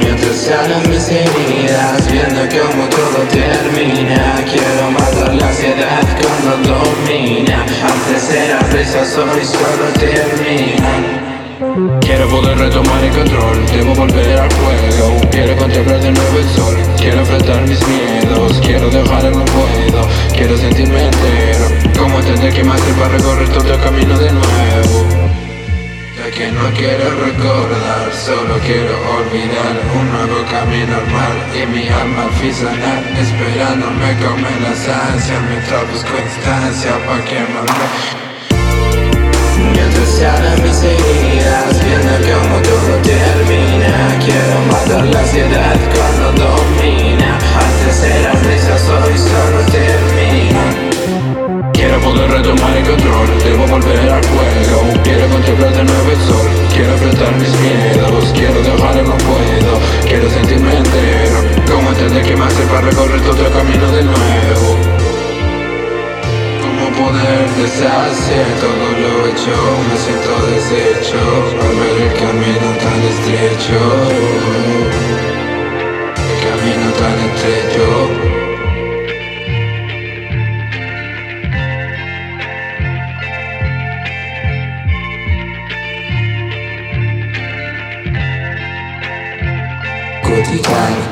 Mientras sanan mis heridas, viendo cómo todo termina Quiero matar la ansiedad cuando domina. Antes era risas, hoy solo terminan Quiero poder retomar el control, debo volver al juego. Quiero contemplar de nuevo el sol, quiero enfrentar mis miedos. Quiero dejar el no puedo, quiero sentirme entero. Cómo entender que más para recorrer todo el camino de nuevo ya que no quiero recordar, solo quiero olvidar Un nuevo camino normal y mi alma al Esperándome come las ansias mientras busco instancia pa' quemarme Quiero poder retomar el control, debo volver al juego. Quiero contemplar de nuevo el sol, quiero enfrentar mis miedos. Quiero dejar no puedo, quiero sentirme entero. Cómo entender que me hace para recorrer todo el camino de nuevo. Cómo poder deshacer todo lo hecho Me siento deshecho al ver el camino tan estrecho. El 45.